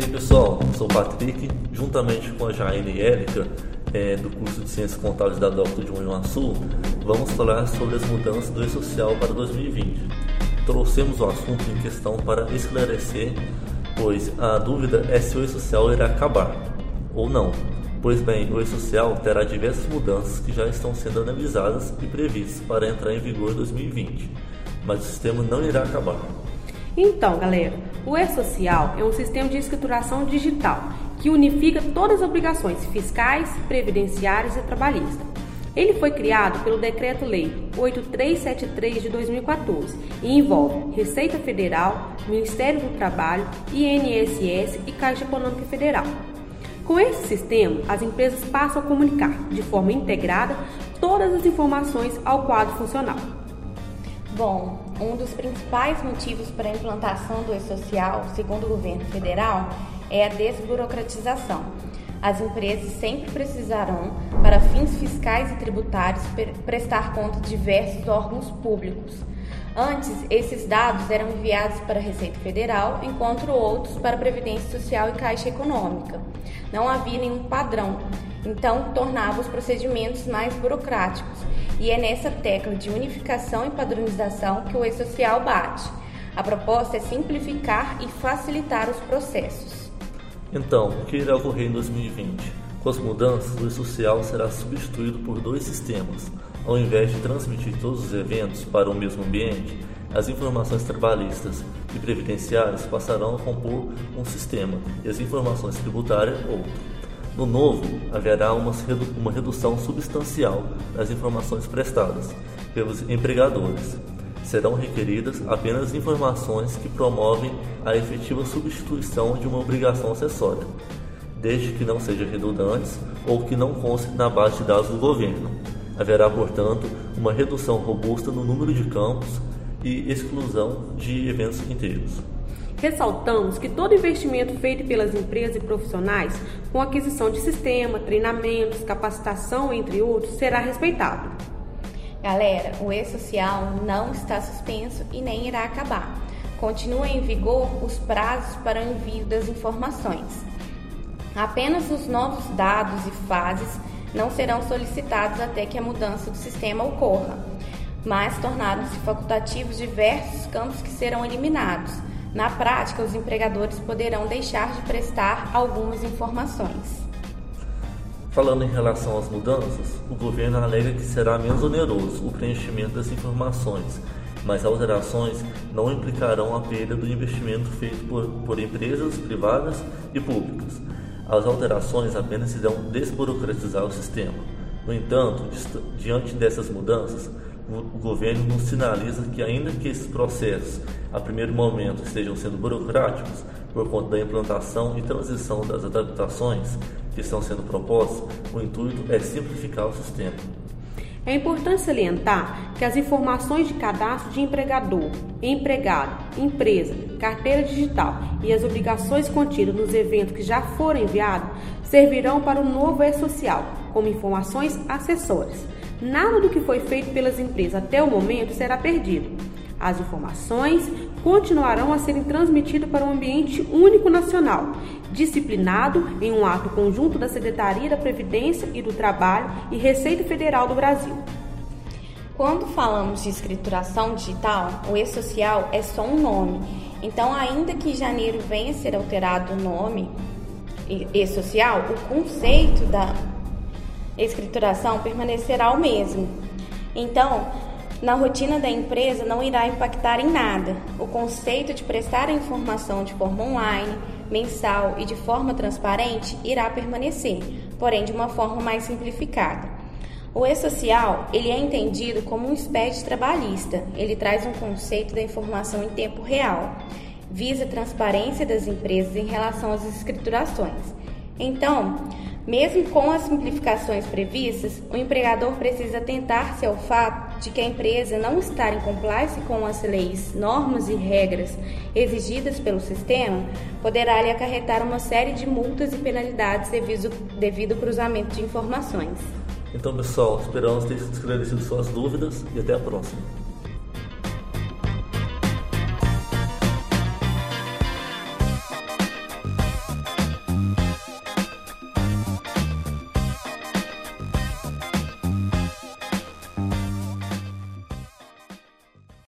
E aí pessoal, sou o Patrick, juntamente com a Jaine e Érica, é, do curso de Ciências Contábeis da DOCTA de Sul, vamos falar sobre as mudanças do E-Social para 2020. Trouxemos o assunto em questão para esclarecer, pois a dúvida é se o E-Social irá acabar ou não. Pois bem, o E-Social terá diversas mudanças que já estão sendo analisadas e previstas para entrar em vigor em 2020, mas o sistema não irá acabar. Então, galera, o E-Social é um sistema de escrituração digital que unifica todas as obrigações fiscais, previdenciárias e trabalhistas. Ele foi criado pelo Decreto-Lei 8373 de 2014 e envolve Receita Federal, Ministério do Trabalho, INSS e Caixa Econômica Federal. Com esse sistema, as empresas passam a comunicar de forma integrada todas as informações ao quadro funcional. Bom, um dos principais motivos para a implantação do E-Social, segundo o governo federal, é a desburocratização. As empresas sempre precisarão, para fins fiscais e tributários, prestar conta de diversos órgãos públicos. Antes, esses dados eram enviados para a Receita Federal, enquanto outros para a Previdência Social e Caixa Econômica. Não havia nenhum padrão, então tornava os procedimentos mais burocráticos e é nessa tecla de unificação e padronização que o E-Social bate. A proposta é simplificar e facilitar os processos. Então, o que irá ocorrer em 2020? Com as mudanças, o E-Social será substituído por dois sistemas. Ao invés de transmitir todos os eventos para o mesmo ambiente, as informações trabalhistas e previdenciárias passarão a compor um sistema e as informações tributárias outro. No novo, haverá uma, uma redução substancial das informações prestadas pelos empregadores. Serão requeridas apenas informações que promovem a efetiva substituição de uma obrigação acessória, desde que não sejam redundantes ou que não constem na base de dados do governo. Haverá, portanto, uma redução robusta no número de campos e exclusão de eventos inteiros. Ressaltamos que todo investimento feito pelas empresas e profissionais com aquisição de sistema, treinamentos, capacitação, entre outros, será respeitado. Galera, o E-Social não está suspenso e nem irá acabar. Continua em vigor os prazos para o envio das informações. Apenas os novos dados e fases não serão solicitados até que a mudança do sistema ocorra, mas tornaram-se facultativos diversos campos que serão eliminados na prática, os empregadores poderão deixar de prestar algumas informações. Falando em relação às mudanças, o governo alega que será menos oneroso o preenchimento das informações, mas alterações não implicarão a perda do investimento feito por, por empresas privadas e públicas. As alterações apenas irão desburocratizar o sistema. No entanto, diante dessas mudanças, o governo nos sinaliza que, ainda que esses processos, a primeiro momento, estejam sendo burocráticos, por conta da implantação e transição das adaptações que estão sendo propostas, o intuito é simplificar o sistema. É importante salientar que as informações de cadastro de empregador, empregado, empresa, carteira digital e as obrigações contidas nos eventos que já foram enviados servirão para o novo E-Social como informações acessórias. Nada do que foi feito pelas empresas até o momento será perdido. As informações continuarão a serem transmitidas para um ambiente único nacional, disciplinado em um ato conjunto da Secretaria da Previdência e do Trabalho e Receita Federal do Brasil. Quando falamos de escrituração digital, o e-social é só um nome. Então, ainda que em janeiro venha a ser alterado o nome e-social, o conceito da escrituração permanecerá o mesmo. Então, na rotina da empresa não irá impactar em nada. O conceito de prestar a informação de forma online, mensal e de forma transparente irá permanecer, porém de uma forma mais simplificada. O e-social, ele é entendido como um espécie trabalhista. Ele traz um conceito da informação em tempo real, visa transparência das empresas em relação às escriturações. Então, mesmo com as simplificações previstas, o empregador precisa atentar-se ao fato de que a empresa não estar em compliance com as leis, normas e regras exigidas pelo sistema poderá lhe acarretar uma série de multas e penalidades devido, devido ao cruzamento de informações. Então, pessoal, esperamos ter esclarecido suas dúvidas e até a próxima.